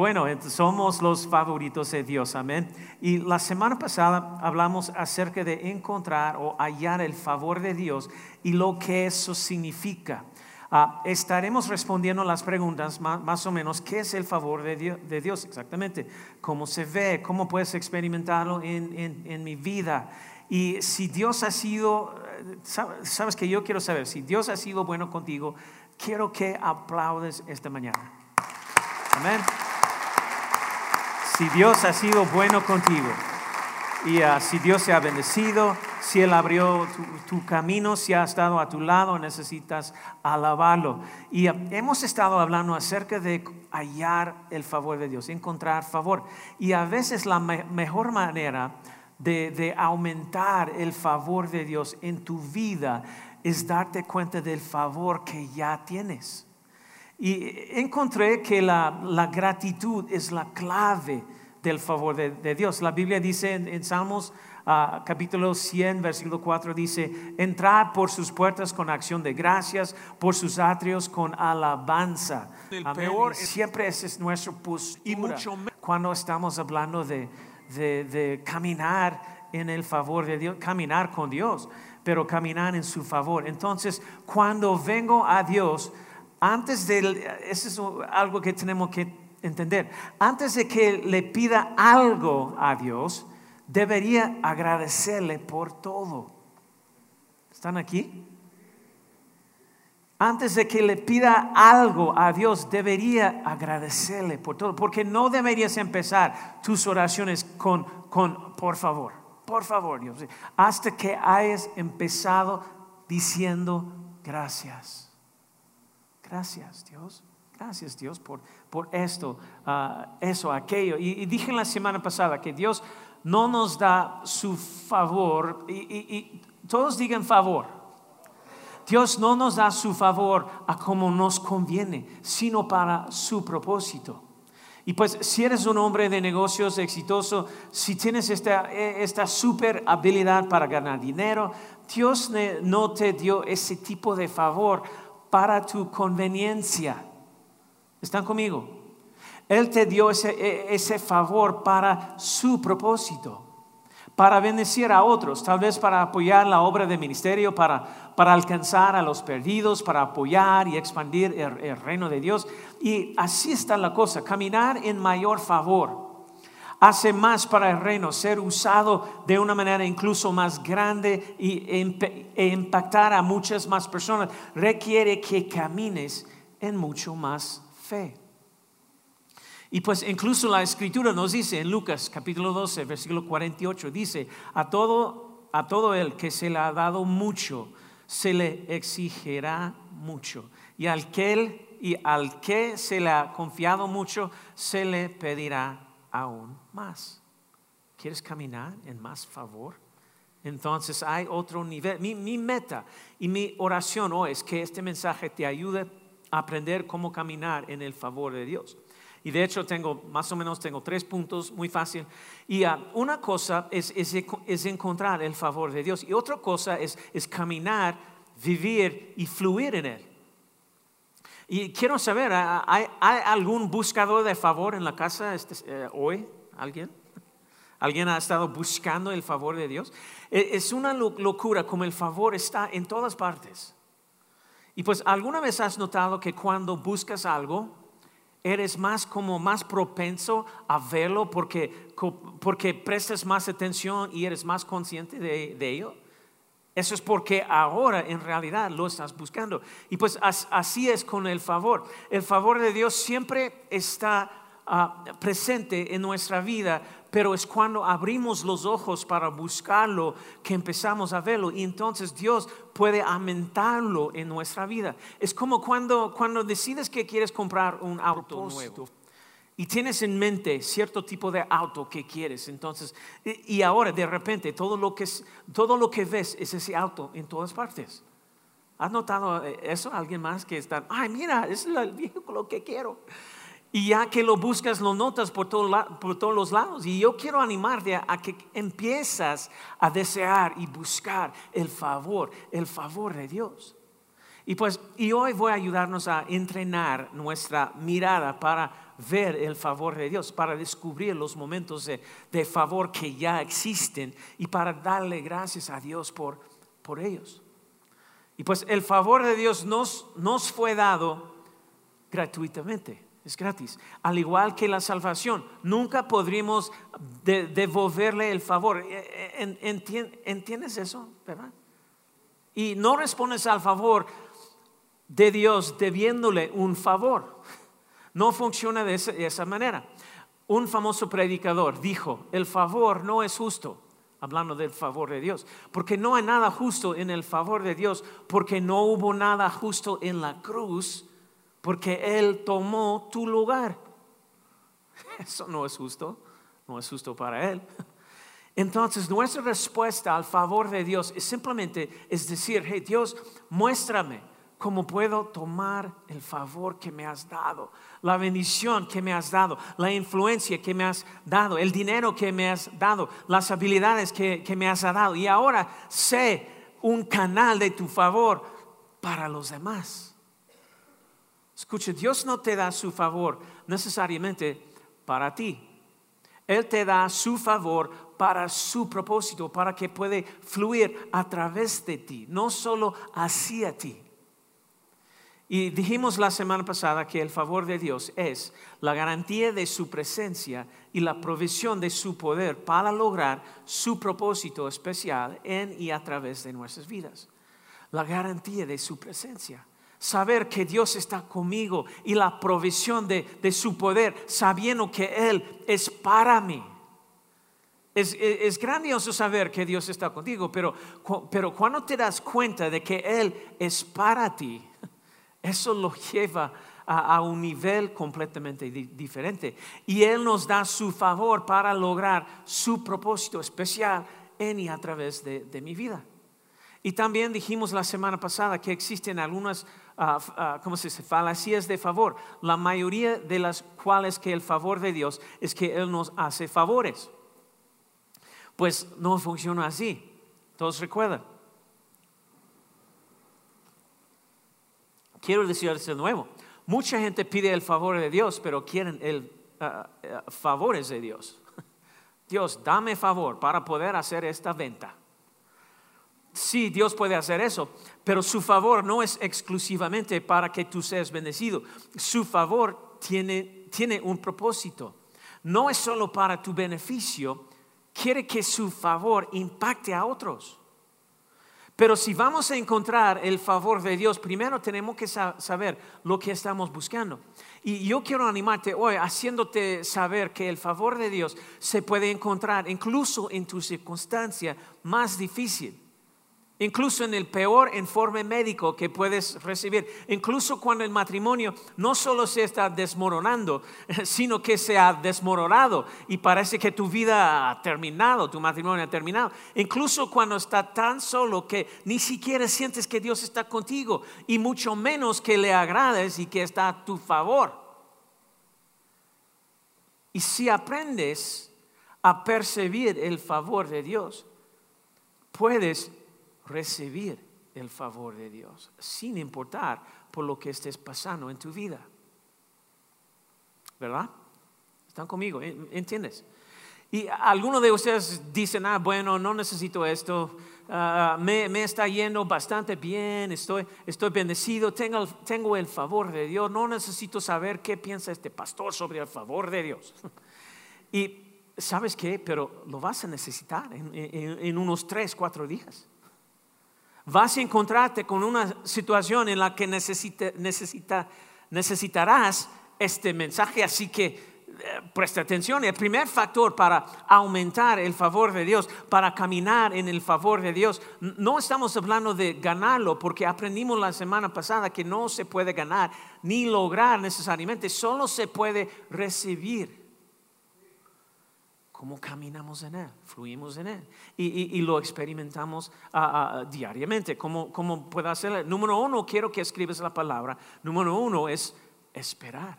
Bueno, somos los favoritos de Dios, amén. Y la semana pasada hablamos acerca de encontrar o hallar el favor de Dios y lo que eso significa. Ah, estaremos respondiendo las preguntas más, o menos, ¿qué es el favor de Dios, exactamente? ¿Cómo se ve? ¿Cómo puedes experimentarlo en, mi vida? Y si Dios ha sido, eh, sabes que yo quiero saber, si Dios ha sido bueno contigo, quiero que aplaudes esta mañana. Amén. Si Dios ha sido bueno contigo y ah, si Dios se ha bendecido, si Él abrió tu, camino, si ha estado a tu lado, necesitas alabarlo. Y ah, hemos estado hablando acerca de hallar el favor de Dios, encontrar favor. Y a veces la mejor manera de aumentar el favor de Dios en tu vida es darte cuenta del favor que ya tienes. Y encontré que la, gratitud es la clave del favor de, Dios. La Biblia dice en, Salmos ah, capítulo 100, versículo 4, dice, entrad por sus puertas con acción de gracias, por sus atrios con alabanza. El peor siempre ese es nuestro postura. Y mucho cuando estamos hablando de, de caminar en el favor de Dios, caminar con Dios, pero caminar en su favor. Entonces, cuando vengo a Dios, antes de, eso es algo que tenemos que entender, antes de que le pida algo a Dios, debería agradecerle por todo. ¿Están aquí? Antes de que le pida algo a Dios, debería agradecerle por todo, porque no deberías empezar tus oraciones con, con por favor, por favor, Dios, hasta que hayas empezado diciendo gracias. Gracias Dios, gracias Dios por, por esto, ah, eso, aquello. Y, dije la semana pasada que Dios no nos da su favor, y, todos digan favor. Dios no nos da su favor a como nos conviene, sino para su propósito. Y pues si eres un hombre de negocios exitoso, si tienes esta, esta super habilidad para ganar dinero, Dios no te dio ese tipo de favor para tu conveniencia. ¿Están conmigo? Él te dio ese, e, ese favor para su propósito, para bendecir a otros, tal vez para apoyar la obra de ministerio, para, para alcanzar a los perdidos, para apoyar y expandir el reino de Dios. Y así está la cosa, caminar en mayor favor hace más para el reino, ser usado de una manera incluso más grande e impactar a muchas más personas, requiere que camines en mucho más fe. Y pues incluso la escritura nos dice en Lucas capítulo 12, versículo 48, dice, a todo, a todo el que se le ha dado mucho, se le exigirá mucho. Y al que, y al que se le ha confiado mucho, se le pedirá aún más. ¿Quieres caminar en más favor? Entonces hay otro nivel. Mi, meta y mi oración hoy es que este mensaje te ayude a aprender cómo caminar en el favor de Dios. Y de hecho tengo, más o menos tengo tres puntos muy fácil. Y ah, una cosa es, es, encontrar el favor de Dios. Y otra cosa es, es caminar, vivir y fluir en Él. Y quiero saber, ¿hay, algún buscador de favor en la casa este, eh, hoy? ¿Alguien? ¿Alguien ha estado buscando el favor de Dios? E, es una locura como el favor está en todas partes. Y pues alguna vez has notado que cuando buscas algo, eres más como más propenso a verlo porque, porque prestas más atención y eres más consciente de, de ello. Eso es porque ahora en realidad lo estás buscando. Y pues así es con el favor. El favor de Dios siempre está ah, presente en nuestra vida, pero es cuando abrimos los ojos para buscarlo que empezamos a verlo y entonces Dios puede aumentarlo en nuestra vida. Es como cuando, cuando decides que quieres comprar un auto nuevo y tienes en mente cierto tipo de auto que quieres, entonces, y ahora de repente todo lo que, todo lo que ves es ese auto en todas partes. ¿Has notado eh, eso? ¿Alguien más que está, ay, mira, es el vehículo que quiero? Y ya que lo buscas, lo notas por, por todos los lados. Y yo quiero animarte a, a que empiezas a desear y buscar el favor, el favor de Dios. Y pues, y hoy voy a ayudarnos a entrenar nuestra mirada para ver el favor de Dios, para descubrir los momentos de, favor que ya existen y para darle gracias a Dios por, por ellos. Y pues el favor de Dios nos, nos fue dado gratuitamente, es gratis. Al igual que la salvación, nunca podríamos devolverle el favor. Eh, eh, ¿Entiendes eso? ¿Verdad? Y no respondes al favor de Dios debiéndole un favor. No funciona de esa, manera. Un famoso predicador dijo, el favor no es justo, hablando del favor de Dios, porque no hay nada justo en el favor de Dios, porque no hubo nada justo en la cruz, porque Él tomó tu lugar. Eso no es justo, no es justo para Él. Entonces nuestra respuesta al favor de Dios es simplemente es decir, hey Dios, muéstrame cómo puedo tomar el favor que me has dado, la bendición que me has dado, la influencia que me has dado, el dinero que me has dado, las habilidades que, me has dado. Y ahora sé un canal de tu favor para los demás. Escuche, Dios no te da su favor necesariamente para ti. Él te da su favor para su propósito, para que puede fluir a través de ti, no solo hacia ti. Y dijimos la semana pasada que el favor de Dios es la garantía de su presencia y la provisión de su poder para lograr su propósito especial en y a través de nuestras vidas. La garantía de su presencia. Saber que Dios está conmigo y la provisión de, su poder, sabiendo que Él es para mí. Es, es, grandioso saber que Dios está contigo, pero, pero cuando te das cuenta de que Él es para ti, eso lo lleva a, un nivel completamente diferente. Y Él nos da su favor para lograr su propósito especial en y a través de, mi vida. Y también dijimos la semana pasada que existen algunas, uh, ¿cómo se dice?, falacias de favor. La mayoría de las cuales que el favor de Dios es que Él nos hace favores. Pues no funciona así. Todos recuerdan. Quiero decirles de nuevo, mucha gente pide el favor de Dios, pero quieren el ah, ah, favores de Dios. Dios, dame favor para poder hacer esta venta. Sí, Dios puede hacer eso, pero su favor no es exclusivamente para que tú seas bendecido. Su favor tiene, tiene un propósito. No es solo para tu beneficio, quiere que su favor impacte a otros. Pero si vamos a encontrar el favor de Dios, primero tenemos que saber lo que estamos buscando. Y yo quiero animarte hoy haciéndote saber que el favor de Dios se puede encontrar incluso en tu circunstancia más difícil incluso en el peor informe médico que puedes recibir, incluso cuando el matrimonio no solo se está desmoronando, sino que se ha desmoronado y parece que tu vida ha terminado, tu matrimonio ha terminado, incluso cuando está tan solo que ni siquiera sientes que Dios está contigo y mucho menos que le agrades y que está a tu favor. Y si aprendes a percibir el favor de Dios, puedes recibir el favor de Dios, sin importar por lo que estés pasando en tu vida. ¿Verdad? ¿Están conmigo? ¿Entiendes? Y algunos de ustedes dicen, ah, bueno, no necesito esto, ah, me, está yendo bastante bien, estoy, estoy bendecido, tengo, tengo el favor de Dios, no necesito saber qué piensa este pastor sobre el favor de Dios. y sabes qué, pero lo vas a necesitar en unos tres, cuatro días vas a encontrarte con una situación en la que necesitarás este mensaje. Así que eh, presta atención. El primer factor para aumentar el favor de Dios, para caminar en el favor de Dios, no estamos hablando de ganarlo, porque aprendimos la semana pasada que no se puede ganar ni lograr necesariamente, solo se puede recibir cómo caminamos en Él, fluimos en Él y, lo experimentamos ah, ah, diariamente. ¿Cómo, ¿Cómo puedo hacerlo? Número uno, quiero que escribas la palabra. Número uno es esperar.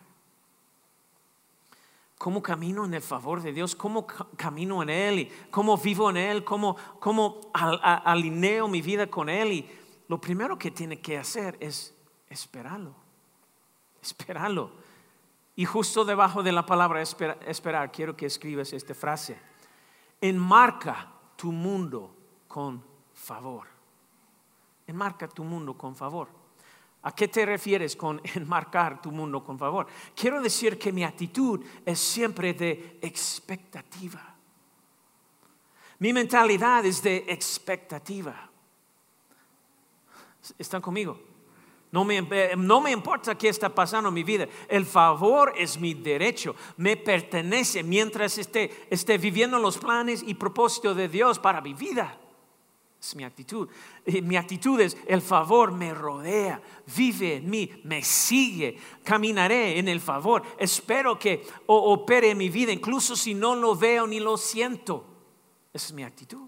¿Cómo camino en el favor de Dios? ¿Cómo camino en Él? ¿Y ¿Cómo vivo en Él? ¿Cómo, cómo alineo mi vida con Él? Y lo primero que tiene que hacer es esperarlo. Esperarlo. Y justo debajo de la palabra esperar, quiero que escribas esta frase. Enmarca tu mundo con favor. Enmarca tu mundo con favor. ¿A qué te refieres con enmarcar tu mundo con favor? Quiero decir que mi actitud es siempre de expectativa. Mi mentalidad es de expectativa. ¿Están conmigo? No me, no me, importa qué está pasando en mi vida. El favor es mi derecho. Me pertenece mientras esté, esté viviendo los planes y propósitos de Dios para mi vida. Es mi actitud. Mi actitud es, el favor me rodea, vive en mí, me sigue, caminaré en el favor. Espero que opere en mi vida, incluso si no lo veo ni lo siento. Esa es mi actitud.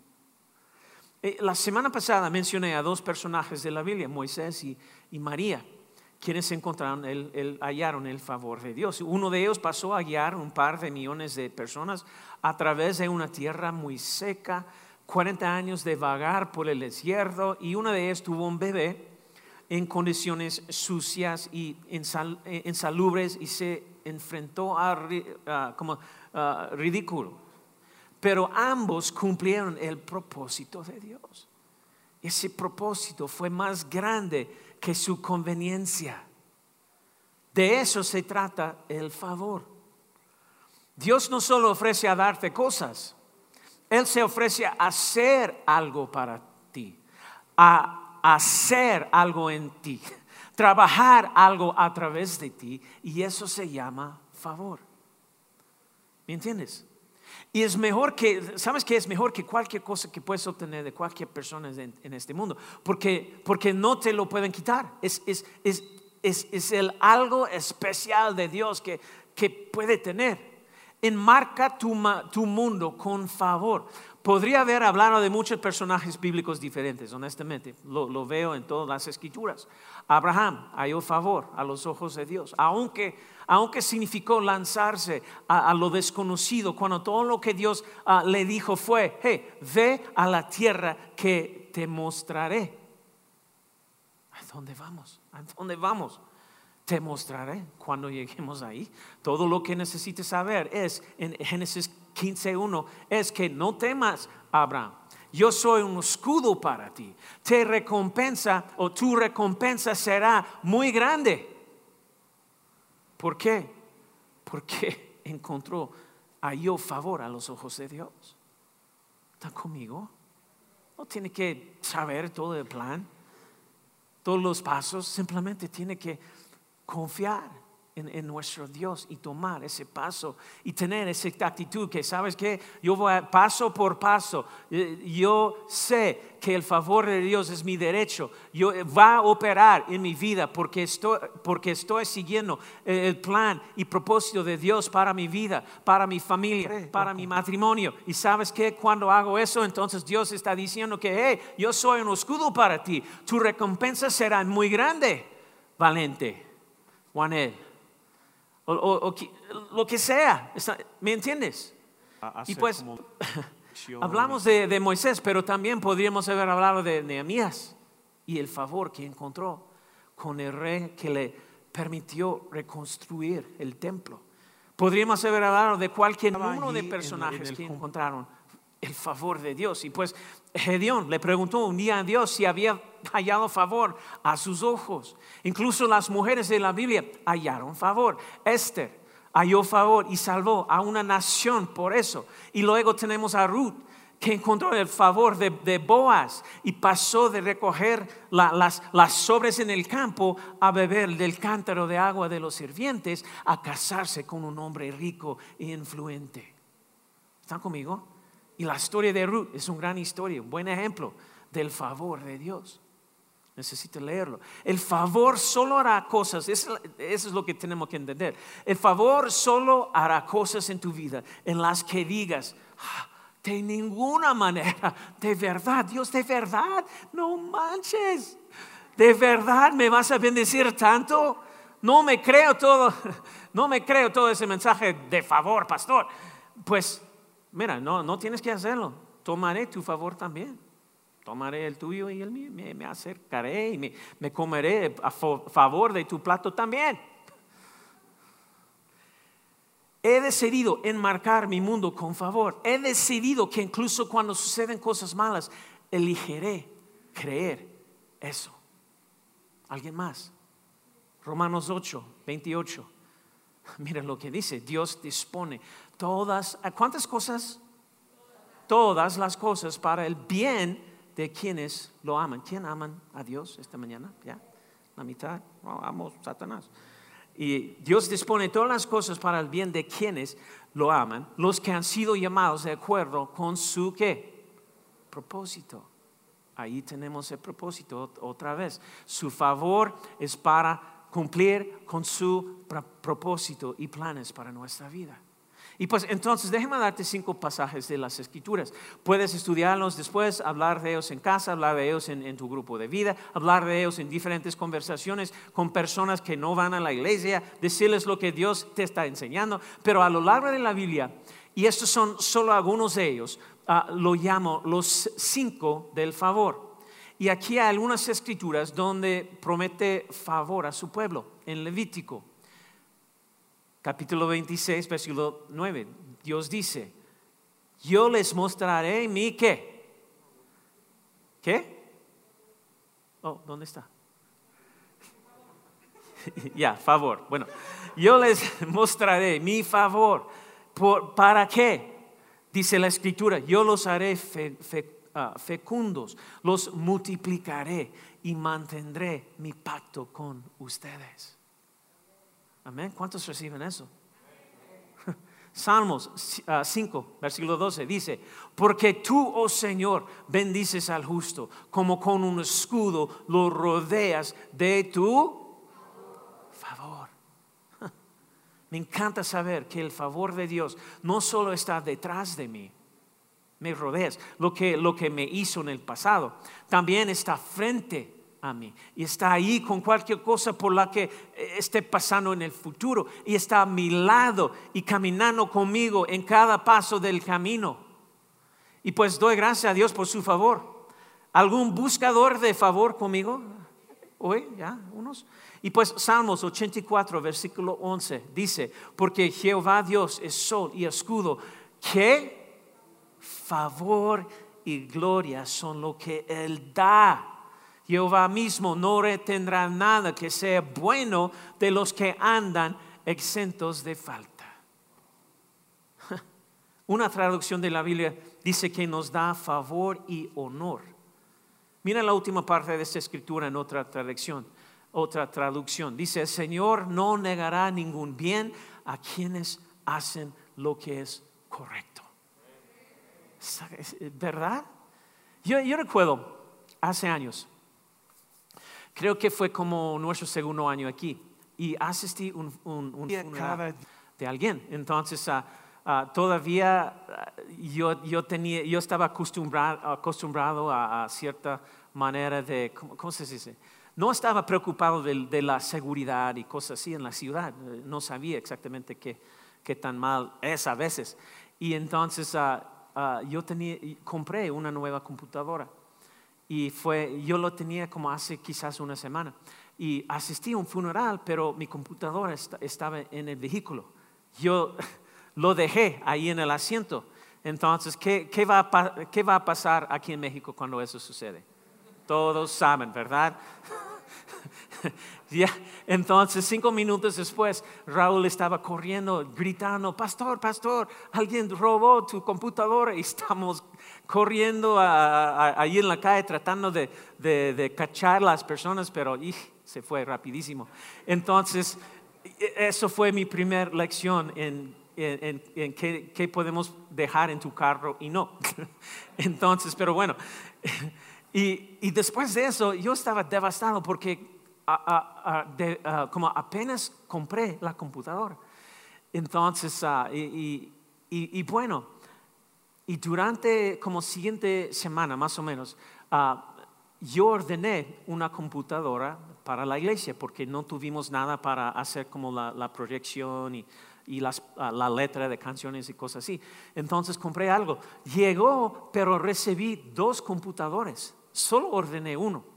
Eh, la semana pasada mencioné a dos personajes de la Biblia, Moisés y, María, quienes encontraron, el, hallaron el favor de Dios. Uno de ellos pasó a guiar un par de millones de personas a través de una tierra muy seca, 40 años de vagar por el desierto y una de ellas tuvo un bebé en condiciones sucias y insalubres y se enfrentó a, como ridículo. Pero ambos cumplieron el propósito de Dios. Ese propósito fue más grande que su conveniencia. De eso se trata el favor. Dios no solo ofrece a darte cosas, él se ofrece a hacer algo para ti, a hacer algo en ti, trabajar algo a través de ti y eso se llama favor. ¿Me entiendes? Y es mejor que, ¿sabes qué? Es mejor que cualquier cosa que puedes obtener de cualquier persona en, este mundo, porque, porque no te lo pueden quitar. Es, es, es, es el algo especial de Dios que, que puede tener enmarca tu, tu mundo con favor. Podría haber hablado de muchos personajes bíblicos diferentes, honestamente. Lo, veo en todas las escrituras. Abraham halló favor a los ojos de Dios, aunque, aunque significó lanzarse a, lo desconocido, cuando todo lo que Dios ah, le dijo fue, hey, ve a la tierra que te mostraré. ¿A dónde vamos? ¿A dónde vamos? Te mostraré cuando lleguemos ahí. Todo lo que necesites saber es, en Génesis 15.1, es que no temas, Abraham. Yo soy un escudo para ti. Te recompensa o tu recompensa será muy grande. ¿Por qué? Porque encontró, halló favor a los ojos de Dios. ¿Está conmigo? No tiene que saber todo el plan, todos los pasos, simplemente tiene que confiar en, nuestro Dios y tomar ese paso y tener esa actitud que sabes que yo voy paso por paso, eh, yo sé que el favor de Dios es mi derecho, yo eh, va a operar en mi vida porque estoy, porque estoy siguiendo eh, el plan y propósito de Dios para mi vida, para mi familia, para mi matrimonio. Y sabes que cuando hago eso, entonces Dios está diciendo que hey, yo soy un escudo para ti, tu recompensa será muy grande, valente. Juanel, o, lo que sea, ¿me entiendes? Y pues hablamos de, Moisés, pero también podríamos haber hablado de Nehemías y el favor que encontró con el rey que le permitió reconstruir el templo. Podríamos haber hablado de cualquier uno de personajes que encontraron el favor de Dios. Y pues Gedeón le preguntó un día a Dios si había hallado favor a sus ojos. Incluso las mujeres de la Biblia hallaron favor. Esther halló favor y salvó a una nación por eso. Y luego tenemos a Ruth que encontró el favor de, Boaz y pasó de recoger las, las sobres en el campo a beber del cántaro de agua de los sirvientes a casarse con un hombre rico e influente. ¿Están conmigo? Y la historia de Ruth es una gran historia, un buen ejemplo del favor de Dios. Necesito leerlo. El favor solo hará cosas, eso, es lo que tenemos que entender. El favor solo hará cosas en tu vida en las que digas, ah, de ninguna manera, de verdad, Dios, de verdad, no manches, de verdad me vas a bendecir tanto. No me creo todo, no me creo todo ese mensaje de favor, pastor. Pues Mira, no, no tienes que hacerlo. Tomaré tu favor también. tomaré el tuyo y el mío, me, acercaré y me, me comeré a favor de tu plato también. He decidido enmarcar mi mundo con favor. He decidido que incluso cuando suceden cosas malas, elegiré creer eso. ¿Alguien más? Romanos 8, 28. Miren lo que dice. Dios dispone todas, ¿cuántas cosas? Todas las cosas para el bien de quienes lo aman. ¿Quién aman a Dios esta mañana? ¿Ya? La mitad. No, amo Satanás. Y Dios dispone todas las cosas para el bien de quienes lo aman, los que han sido llamados de acuerdo con su qué? Propósito. Ahí tenemos el propósito otra vez. Su favor es para cumplir con su propósito y planes para nuestra vida. Y pues entonces déjeme darte cinco pasajes de las escrituras. Puedes estudiarlos después, hablar de ellos en casa, hablar de ellos en, tu grupo de vida, hablar de ellos en diferentes conversaciones con personas que no van a la iglesia, decirles lo que Dios te está enseñando. Pero a lo largo de la Biblia, y estos son solo algunos de ellos, ah, lo llamo los cinco del favor. Y aquí hay algunas escrituras donde promete favor a su pueblo, en Levítico capítulo 26, versículo 9. Dios dice, yo les mostraré mi qué. ¿Qué? Oh, ¿dónde está? ya, favor. Bueno, yo les mostraré mi favor. ¿Por, ¿Para qué? Dice la escritura, yo los haré ah, fecundos, los multiplicaré y mantendré mi pacto con ustedes. Amén. ¿Cuántos reciben eso? Salmos 5, ah, versículo 12 dice, porque tú, oh Señor, bendices al justo, como con un escudo lo rodeas de tu favor. Me encanta saber que el favor de Dios no solo está detrás de mí, me rodeas, lo que, lo que me hizo en el pasado, también está frente a mí y está ahí con cualquier cosa por la que eh, esté pasando en el futuro y está a mi lado y caminando conmigo en cada paso del camino. Y pues doy gracias a Dios por su favor. ¿Algún buscador de favor conmigo? Hoy, ya, unos. Y pues Salmos 84, versículo 11, dice, porque Jehová Dios es sol y escudo, que favor y gloria son lo que Él da Jehová mismo no retendrá nada que sea bueno de los que andan exentos de falta. Una traducción de la Biblia dice que nos da favor y honor. Mira la última parte de esta escritura en otra traducción. Otra traducción dice: El Señor no negará ningún bien a quienes hacen lo que es correcto. ¿Verdad? Yo, recuerdo hace años Creo que fue como nuestro segundo año aquí y asistí un, un, un de alguien. Entonces, ah, ah, todavía ah, yo, yo, tenía, yo estaba acostumbrado, acostumbrado a, cierta manera de, ¿cómo, se dice? No estaba preocupado de, la seguridad y cosas así en la ciudad. No sabía exactamente qué, qué tan mal es a veces. Y entonces yo tenía, compré una nueva computadora y fue, yo lo tenía como hace quizás una semana. Y asistí a un funeral, pero mi computadora estaba en el vehículo. Yo lo dejé ahí en el asiento. Entonces, ¿qué, qué, va a, ¿qué va a pasar aquí en México cuando eso sucede? Todos saben, ¿verdad? ya, entonces, cinco minutos después, Raúl estaba corriendo, gritando, pastor, pastor, alguien robó tu computadora y estamos corriendo ahí en la calle tratando de, de, cachar las personas, pero se fue rapidísimo. Entonces, e, eso fue mi primera lección en, en, en qué, qué, podemos dejar en tu carro y no. Entonces, pero bueno, y, y, después de eso yo estaba devastado porque como apenas compré la computadora. Entonces, ah, y, bueno, y durante como siguiente semana, más o menos, ah, yo ordené una computadora para la iglesia porque no tuvimos nada para hacer como la, proyección y, y las, ah, la letra de canciones y cosas así. Entonces compré algo. Llegó, pero recibí dos computadores. Solo ordené uno.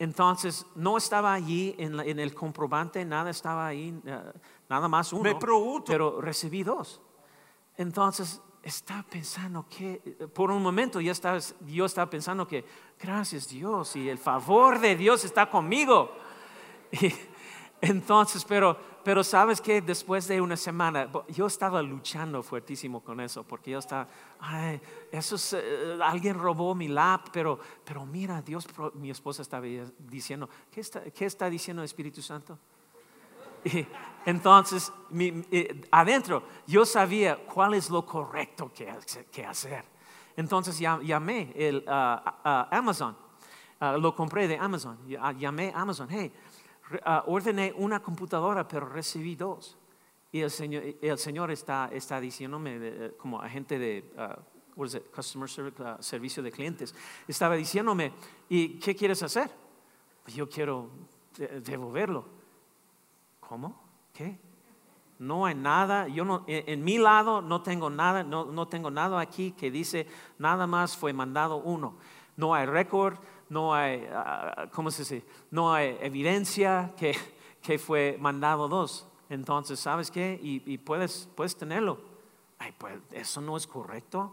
Entonces no estaba allí en, el comprobante, nada estaba ahí, eh, nada más uno. Me pregunto. Pero recibí dos. Entonces estaba pensando que, por un momento yo estaba, yo estaba pensando que, gracias Dios, y el favor de Dios está conmigo. Y entonces, pero, pero sabes que después de una semana, yo estaba luchando fuertísimo con eso, porque yo estaba, ay, eso es, eh, alguien robó mi lap, pero, pero mira, Dios, mi esposa estaba diciendo, ¿qué está, qué está diciendo el Espíritu Santo? Y entonces, eh, adentro, yo sabía cuál es lo correcto que, hacer. Entonces llamé el, a Amazon, lo compré de Amazon, llamé a Amazon, hey, ordené una computadora, pero recibí dos. Y el Señor, el señor está, está diciéndome, como agente de uh, customer service, uh, servicio de clientes, estaba diciéndome, ¿y qué quieres hacer? Yo quiero devolverlo. ¿Cómo? ¿Qué? No hay nada, yo no, en, mi lado no tengo nada, no, no, tengo nada aquí que dice nada más fue mandado uno. No hay récord, no hay, ah, ¿cómo se dice? No hay evidencia que, que fue mandado dos. Entonces, ¿sabes qué? Y, puedes, puedes tenerlo. Ay, pues eso no es correcto.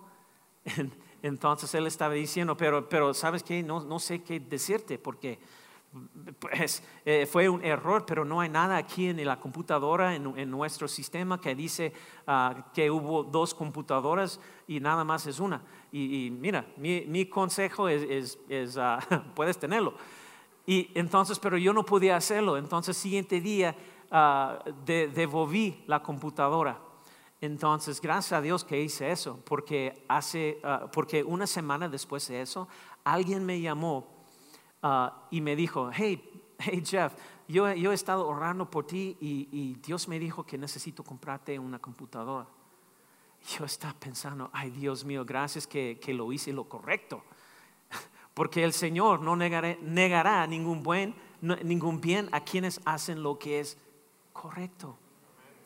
Entonces él estaba diciendo, pero, pero ¿sabes qué? No, no sé qué decirte porque pues, eh, fue un error, pero no hay nada aquí en la computadora, en, nuestro sistema, que dice ah, que hubo dos computadoras y nada más es una. Y, mira, mi, consejo es, ah, puedes tenerlo. Y entonces, pero yo no podía hacerlo. Entonces, siguiente día, uh, devolví la computadora. Entonces, gracias a Dios que hice eso, porque, hace, porque una semana después de eso, alguien me llamó Ah, y me dijo, hey, hey Jeff, yo, yo he estado orando por ti y, Dios me dijo que necesito comprarte una computadora. Yo estaba pensando, ay Dios mío, gracias que, que lo hice lo correcto. Porque el Señor no negará ningún, buen, ningún bien a quienes hacen lo que es correcto.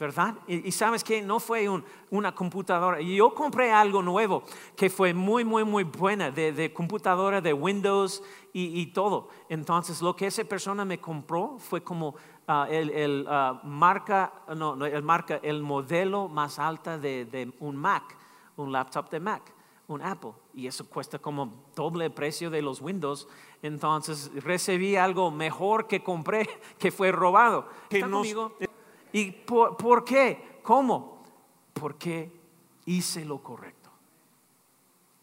¿Verdad? Y, sabes que no fue una computadora. Yo compré algo nuevo que fue muy, muy, muy buena, de, computadora, de Windows y, todo. Entonces, lo que esa persona me compró fue como ah, el, ah, marca, no, el marca, el modelo más alta de, un Mac, un laptop de Mac, un Apple. Y eso cuesta como doble el precio de los Windows. Entonces, recibí algo mejor que compré, que fue robado. ¿Está conmigo? ¿Y por, qué? ¿Cómo? Porque hice lo correcto.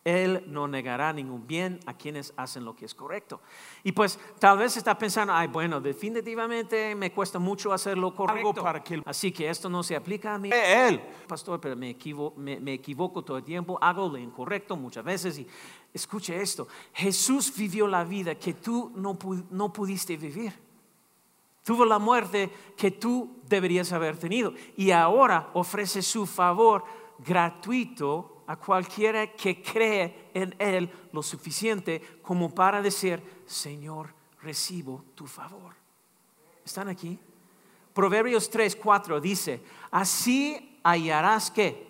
Él no negará ningún bien a quienes hacen lo que es correcto. Y pues tal vez está pensando, ay, bueno, definitivamente me cuesta mucho hacer lo correcto. Así que esto no se aplica a mí. Él. Pastor, pero me equivoco, me, equivoco todo el tiempo, hago lo incorrecto muchas veces. Y escuche esto, Jesús vivió la vida que tú no, no pudiste vivir. Tuvo la muerte que tú deberías haber tenido. Y ahora ofrece su favor gratuito a cualquiera que cree en Él lo suficiente como para decir, Señor, recibo tu favor. ¿Están aquí? Proverbios 3, 4 dice, así hallarás que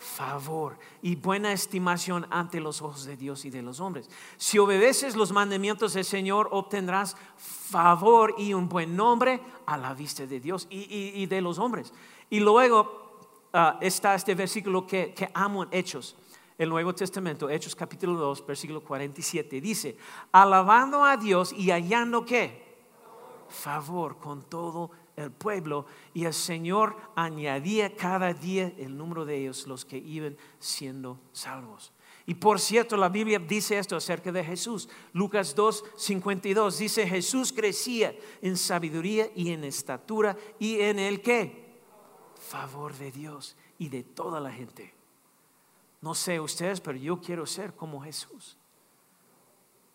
favor y buena estimación ante los ojos de Dios y de los hombres. Si obedeces los mandamientos del Señor, obtendrás favor y un buen nombre a la vista de Dios y, de los hombres. Y luego ah, está este versículo que, que amo en Hechos. El Nuevo Testamento, Hechos capítulo 2, versículo 47, dice, alabando a Dios y hallando qué? Favor con todo el pueblo y el Señor añadía cada día el número de ellos, los que iban siendo salvos. Y por cierto, la Biblia dice esto acerca de Jesús. Lucas 2, 52 dice, Jesús crecía en sabiduría y en estatura y en el qué? Favor de Dios y de toda la gente. No sé ustedes, pero yo quiero ser como Jesús.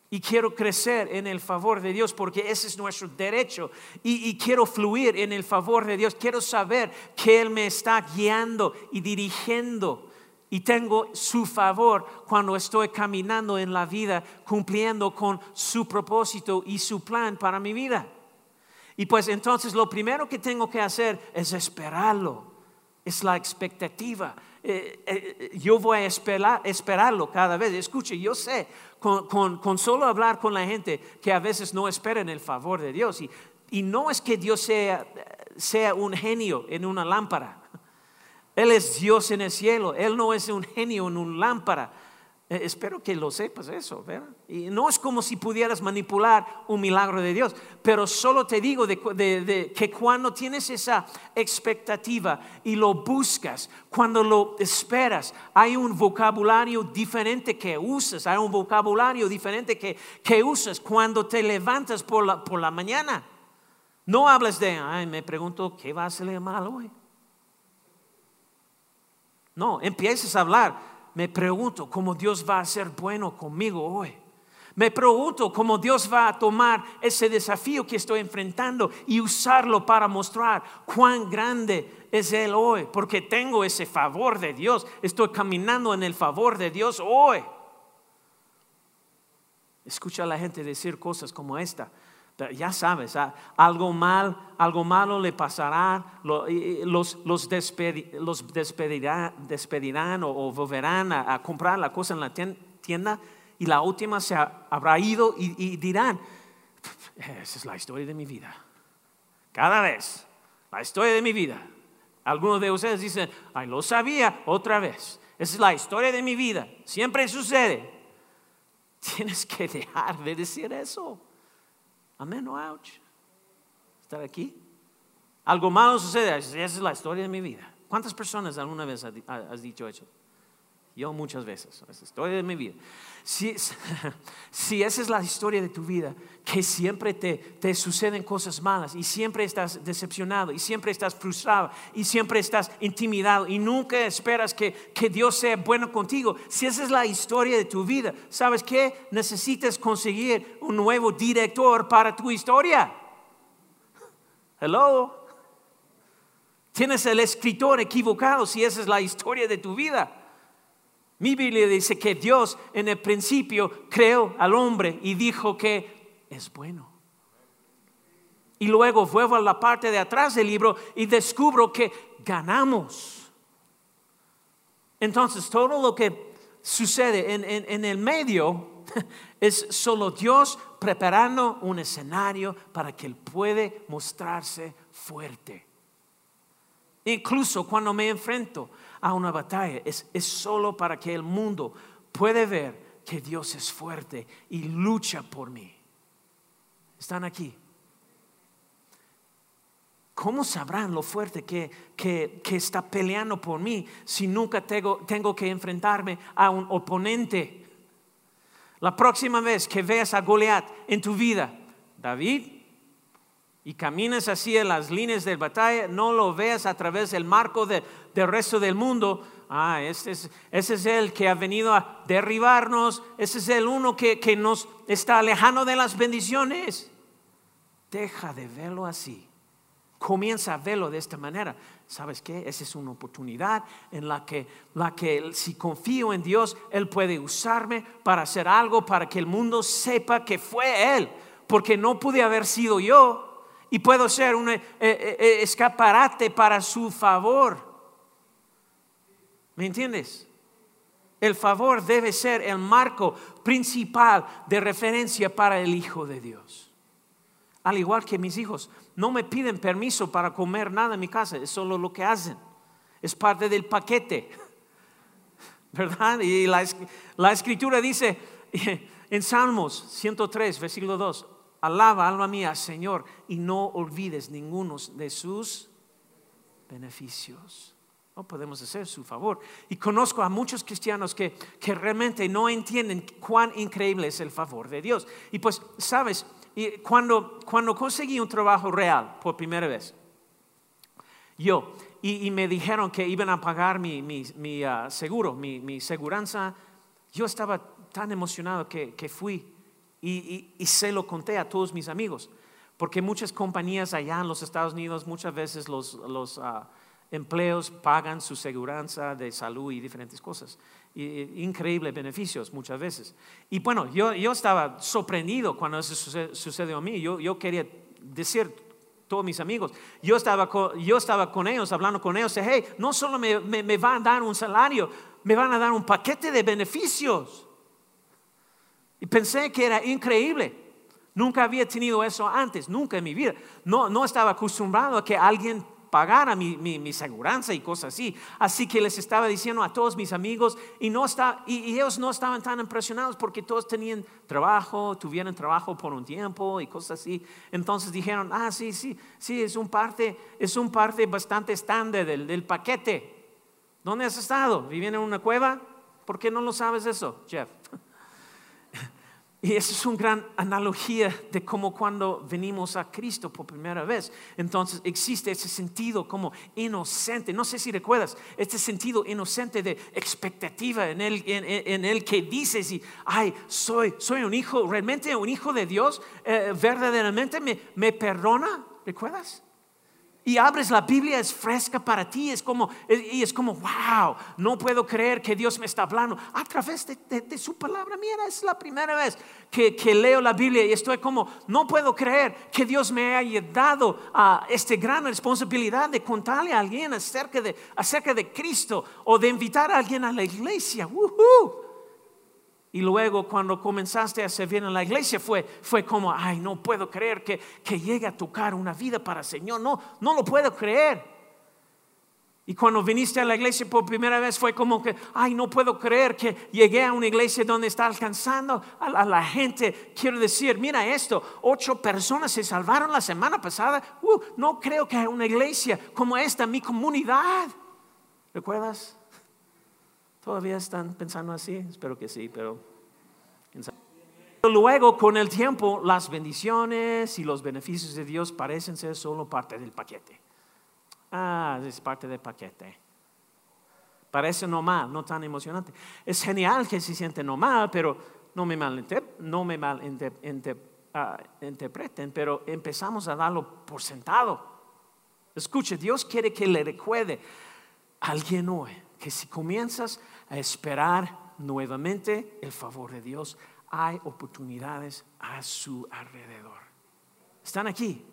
Y quiero crecer en el favor de Dios porque ese es nuestro derecho. Y, quiero fluir en el favor de Dios. Quiero saber que Él me está guiando y dirigiendo. Y tengo su favor cuando estoy caminando en la vida, cumpliendo con su propósito y su plan para mi vida. Y pues entonces lo primero que tengo que hacer es esperarlo. Es la expectativa. Eh, eh, yo voy a esperar, esperarlo cada vez. Escuche, yo sé con, solo hablar con la gente que a veces no esperan el favor de Dios. Y, y no es que Dios sea, sea un genio en una lámpara. Él es Dios en el cielo. Él no es un genio en una lámpara. Eh, espero que lo sepas eso. Y no es como si pudieras manipular un milagro de Dios, pero solo te digo de, que cuando tienes esa expectativa y lo buscas, cuando lo esperas, hay un vocabulario diferente que usas, hay un vocabulario diferente que, que usas cuando te levantas por la, por la mañana. No hablas de, ay, me pregunto, ¿qué va a salir mal hoy? No, empiezas a hablar me pregunto cómo Dios va a ser bueno conmigo hoy. Me pregunto cómo Dios va a tomar ese desafío que estoy enfrentando y usarlo para mostrar cuán grande es Él hoy, porque tengo ese favor de Dios. Estoy caminando en el favor de Dios hoy. Escucha a la gente decir cosas como esta ya sabes, algo mal, algo malo le pasará, los, despedirán o, volverán a, comprar la cosa en la tienda y la última se habrá ido y, dirán, esa es la historia de mi vida. Cada vez, la historia de mi vida. Algunos de ustedes dicen, ay, lo sabía otra vez. Esa es la historia de mi vida. Siempre sucede. Tienes que dejar de decir eso. Amén o ouch. ¿Estar aquí? Algo malo sucede. Esa es la historia de mi vida. ¿Cuántas personas alguna vez has dicho eso? Yo muchas veces, es la historia de mi vida. Si, si, esa es la historia de tu vida, que siempre te, te, suceden cosas malas y siempre estás decepcionado y siempre estás frustrado y siempre estás intimidado y nunca esperas que, que Dios sea bueno contigo, si esa es la historia de tu vida, ¿sabes qué? Necesitas conseguir un nuevo director para tu historia. Hello. Tienes el escritor equivocado si esa es la historia de tu vida. Mi Biblia dice que Dios en el principio creó al hombre y dijo que es bueno. Y luego vuelvo a la parte de atrás del libro y descubro que ganamos. Entonces todo lo que sucede en, el medio es solo Dios preparando un escenario para que Él puede mostrarse fuerte. Incluso cuando me enfrento a una batalla, es, es solo para que el mundo puede ver que Dios es fuerte y lucha por mí. ¿Están aquí? ¿Cómo sabrán lo fuerte que, que, que, está peleando por mí si nunca tengo, tengo que enfrentarme a un oponente? La próxima vez que veas a Goliat en tu vida, David, y caminas en las líneas de batalla, no lo veas a través del marco del resto del mundo. Ah, ese es, ese es el que ha venido a derribarnos, ese es el uno que, que nos está alejando de las bendiciones. Deja de verlo así. Comienza a verlo de esta manera. ¿Sabes qué? Esa es una oportunidad en la que, la que si confío en Dios, Él puede usarme para hacer algo, para que el mundo sepa que fue Él, porque no pude haber sido yo y puedo ser un eh, eh, eh, escaparate para su favor. ¿Me entiendes? El favor debe ser el marco principal de referencia para el Hijo de Dios. Al igual que mis hijos, no me piden permiso para comer nada en mi casa, es solo lo que hacen. Es parte del paquete. ¿Verdad? Y la, la escritura dice en Salmos 103, versículo 2, Alaba, alma mía, Señor, y no olvides ninguno de sus beneficios. No podemos hacer su favor. Y conozco a muchos cristianos que, que realmente no entienden cuán increíble es el favor de Dios. Y pues, sabes, cuando, cuando conseguí un trabajo real por primera vez, yo, y, me dijeron que iban a pagar mi, mi, mi ah, seguro, mi, mi seguranza, yo estaba tan emocionado que, que fui y, se lo conté a todos mis amigos, porque muchas compañías allá en los Estados Unidos, muchas veces los, los ah, empleos pagan su seguridad de salud y diferentes cosas. Y, increíbles beneficios muchas veces. Y bueno, yo, yo estaba sorprendido cuando eso sucedió a mí. Yo, yo quería decir todos mis amigos. Yo estaba con, yo estaba con ellos, hablando con ellos, hey, no solo me, me, me van a dar un salario, me van a dar un paquete de beneficios. Y pensé que era increíble. Nunca había tenido eso antes, nunca en mi vida. No, no estaba acostumbrado a que alguien pagara mi, mi, mi seguranza y cosas así. Así que les estaba diciendo a todos mis amigos y, no está, y, ellos no estaban tan impresionados porque todos tenían trabajo, tuvieron trabajo por un tiempo y cosas así. Entonces dijeron, ah, sí, sí, sí, es un parte, es un parte bastante estándar del, del paquete. ¿Dónde has estado? ¿Viviendo en una cueva? ¿Por qué no lo sabes eso, Jeff? Y esa es una gran analogía de cómo cuando venimos a Cristo por primera vez, entonces existe ese sentido como inocente. No sé si recuerdas, este sentido inocente de expectativa en el, en, el que dices, y, ay, soy, soy un hijo, realmente un hijo de Dios, eh, verdaderamente me, me perdona. ¿Recuerdas? Y abres la Biblia, es fresca para ti, es como, y es como, wow, no puedo creer que Dios me está hablando a través de, su palabra. Mira, es la primera vez que, que, leo la Biblia y estoy como, no puedo creer que Dios me haya dado a esta gran responsabilidad de contarle a alguien acerca de, acerca de Cristo o de invitar a alguien a la iglesia. Y luego cuando comenzaste a servir en la iglesia fue, fue como, ay, no puedo creer que, que llegue a tocar una vida para el Señor. No, no lo puedo creer. Y cuando viniste a la iglesia por primera vez fue como que, ay, no puedo creer que llegué a una iglesia donde está alcanzando a la, gente. Quiero decir, mira esto, ocho personas se salvaron la semana pasada. Uh, no creo que haya una iglesia como esta, mi comunidad. ¿Recuerdas? ¿Todavía están pensando así? Espero que sí, pero... Luego, con el tiempo, las bendiciones y los beneficios de Dios parecen ser solo parte del paquete. Ah, es parte del paquete. Parece normal, no tan emocionante. Es genial que se siente normal, pero no me malinterpreten, no me ah, pero empezamos a darlo por sentado. Escuche, Dios quiere que le recuerde a alguien hoy que si comienzas a esperar nuevamente el favor de Dios, hay oportunidades a su alrededor. Están aquí.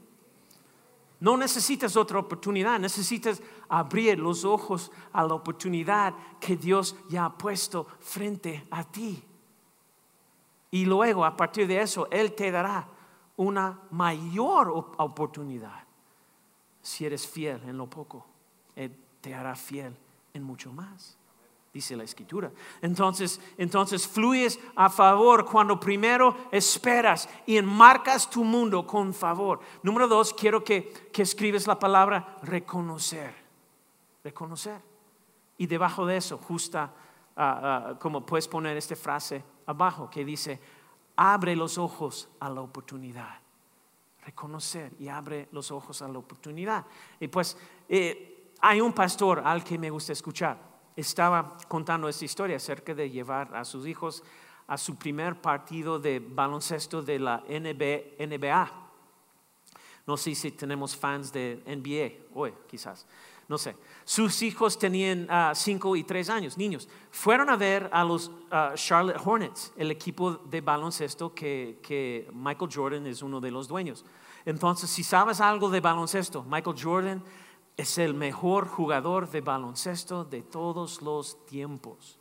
No necesitas otra oportunidad, necesitas abrir los ojos a la oportunidad que Dios ya ha puesto frente a ti. Y luego, a partir de eso, Él te dará una mayor oportunidad. Si eres fiel en lo poco, Él te hará fiel en mucho más dice la escritura. Entonces, entonces fluyes a favor cuando primero esperas y enmarcas tu mundo con favor. Número dos, quiero que, que escribes la palabra reconocer. Reconocer. Y debajo de eso, justa, ah, ah, como puedes poner esta frase abajo que dice, abre los ojos a la oportunidad. Reconocer y abre los ojos a la oportunidad. Y pues eh, hay un pastor al que me gusta escuchar estaba contando esta historia acerca de llevar a sus hijos a su primer partido de baloncesto de la NBA. No sé si tenemos fans de NBA hoy, quizás. No sé. Sus hijos tenían 5 ah, y 3 años, niños. Fueron a ver a los ah, Charlotte Hornets, el equipo de baloncesto que Michael Jordan es uno de los dueños. Entonces, si sabes algo de baloncesto, Michael Jordan es el mejor jugador de baloncesto de todos los tiempos.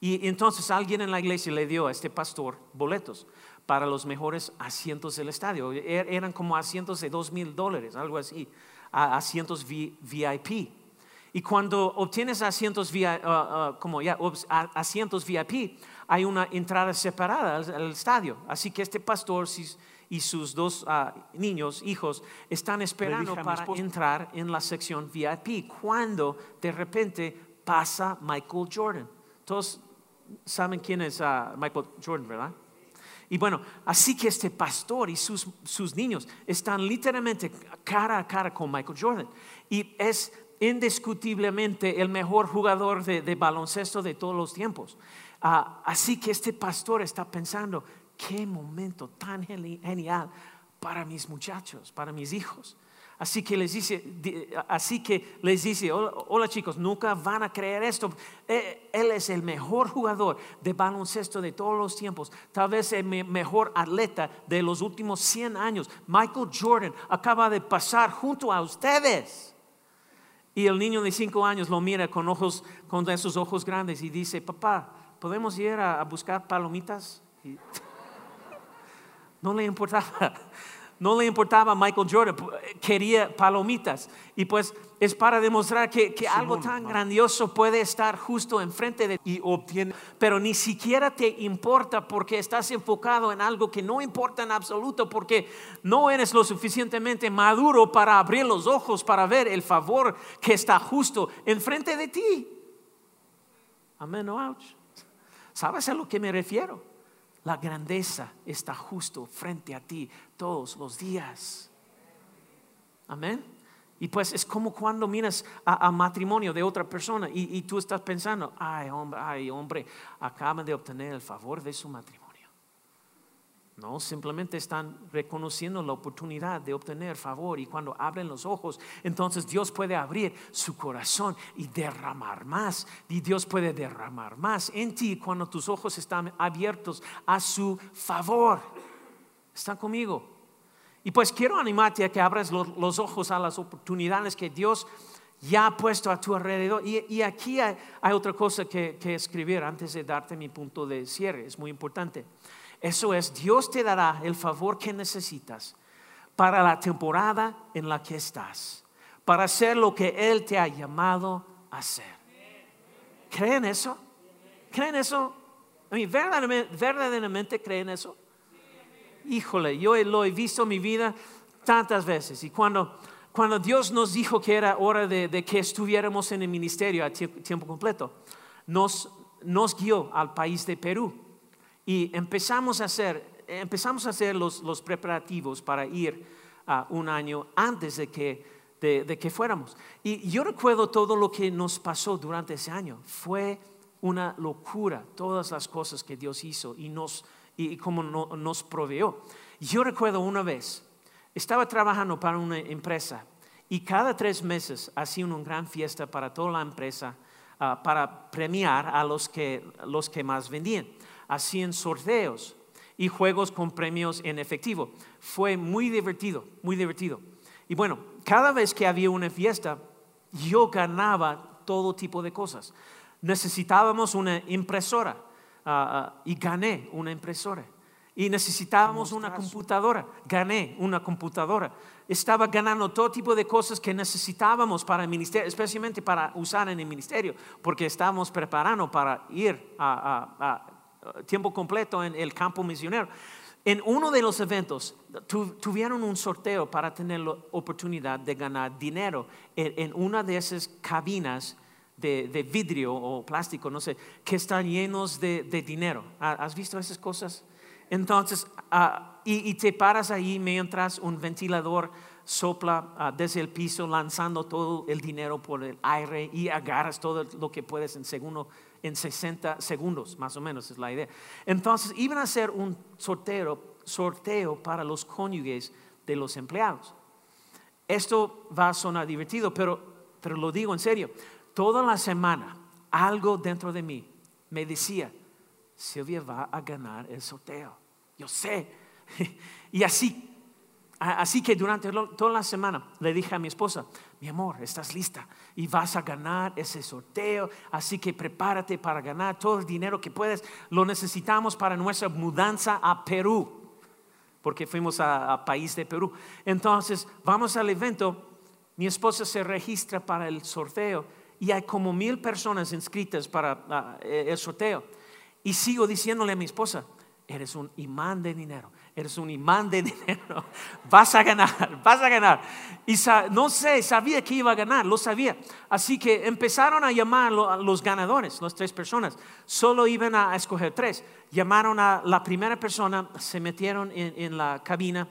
Y entonces alguien en la iglesia le dio a este pastor boletos para los mejores asientos del estadio. Er, eran como asientos de dos mil dólares, algo así, asientos VIP. Y cuando obtienes asientos, uh, uh, como ya, asientos VIP, hay una entrada separada al, estadio. Así que este pastor, si, y sus dos ah, niños, hijos, están esperando para entrar en la sección VIP cuando de repente pasa Michael Jordan. Todos saben quién es ah, Michael Jordan, ¿verdad? Y bueno, así que este pastor y sus, sus niños están literalmente cara a cara con Michael Jordan. Y es indiscutiblemente el mejor jugador de, baloncesto de todos los tiempos. Ah, así que este pastor está pensando, qué momento tan genial para mis muchachos, para mis hijos. Así que les dice, así que les dice, hola, chicos, nunca van a creer esto. Eh, él es el mejor jugador de baloncesto de todos los tiempos, tal vez el mejor atleta de los últimos 100 años. Michael Jordan acaba de pasar junto a ustedes. Y el niño de 5 años lo mira con ojos, con esos ojos grandes y dice, papá, ¿podemos ir a, buscar palomitas? No le importaba no le importaba a Michael Jordan, quería palomitas. Y pues es para demostrar que, algo tan grandioso puede estar justo enfrente de ti y obtiene, pero ni siquiera te importa porque estás enfocado en algo que no importa en absoluto, porque no eres lo suficientemente maduro para abrir los ojos, para ver el favor que está justo enfrente de ti. Amén, ouch. ¿Sabes a lo que me refiero? La grandeza está justo frente a ti todos los días. Amén. Y pues es como cuando miras a, matrimonio de otra persona y, y, tú estás pensando, ay hombre, ay hombre, acaba de obtener el favor de su matrimonio. No, simplemente están reconociendo la oportunidad de obtener favor y cuando abren los ojos, entonces Dios puede abrir su corazón y derramar más. Y Dios puede derramar más en ti cuando tus ojos están abiertos a su favor. ¿Están conmigo? Y pues quiero animarte a que abras los, ojos a las oportunidades que Dios ya ha puesto a tu alrededor. Y, aquí hay, otra cosa que escribir antes de darte mi punto de cierre. Es muy importante. Eso es, Dios te dará el favor que necesitas para la temporada en la que estás, para hacer lo que Él te ha llamado a hacer. ¿Creen eso? ¿Creen eso? ¿verdaderamente, creen eso? Híjole, yo lo he visto en mi vida tantas veces y cuando, cuando Dios nos dijo que era hora de, que estuviéramos en el ministerio a tiempo completo, nos, nos guió al país de Perú y empezamos a hacer, empezamos a hacer los, los preparativos para ir a un año antes de que, de, que fuéramos. Y yo recuerdo todo lo que nos pasó durante ese año. Fue una locura todas las cosas que Dios hizo y, nos, y cómo nos proveó. Yo recuerdo una vez, estaba trabajando para una empresa y cada tres meses hacían una gran fiesta para toda la empresa ah, para premiar a los que, los que más vendían hacían sorteos y juegos con premios en efectivo. Fue muy divertido, muy divertido. Y bueno, cada vez que había una fiesta, yo ganaba todo tipo de cosas. Necesitábamos una impresora ah, ah, y gané una impresora. Y necesitábamos una computadora, gané una computadora. Estaba ganando todo tipo de cosas que necesitábamos para el ministerio, especialmente para usar en el ministerio, porque estábamos preparando para ir a tiempo completo en el campo misionero. En uno de los eventos tuvieron un sorteo para tener la oportunidad de ganar dinero en, una de esas cabinas de, vidrio o plástico, no sé, que están llenos de, dinero. ¿Has visto esas cosas? Entonces, ah, y, te paras ahí mientras un ventilador sopla ah, desde el piso lanzando todo el dinero por el aire y agarras todo lo que puedes en segundo en 60 segundos, más o menos es la idea. Entonces iban a hacer un sorteo, sorteo para los cónyuges de los empleados. Esto va a sonar divertido, pero, pero lo digo en serio. Toda la semana algo dentro de mí me decía, Silvia va a ganar el sorteo. Yo sé. y así Así que durante toda la semana le dije a mi esposa, mi amor, estás lista y vas a ganar ese sorteo, así que prepárate para ganar todo el dinero que puedes. Lo necesitamos para nuestra mudanza a Perú, porque fuimos a, país de Perú. Entonces, vamos al evento, mi esposa se registra para el sorteo y hay como mil personas inscritas para el sorteo. Y sigo diciéndole a mi esposa, eres un imán de dinero eres un imán de dinero, vas a ganar, vas a ganar. Y no sé, sabía que iba a ganar, lo sabía. Así que empezaron a llamar a los ganadores, las tres personas. Solo iban a escoger tres. Llamaron a la primera persona, se metieron en, la cabina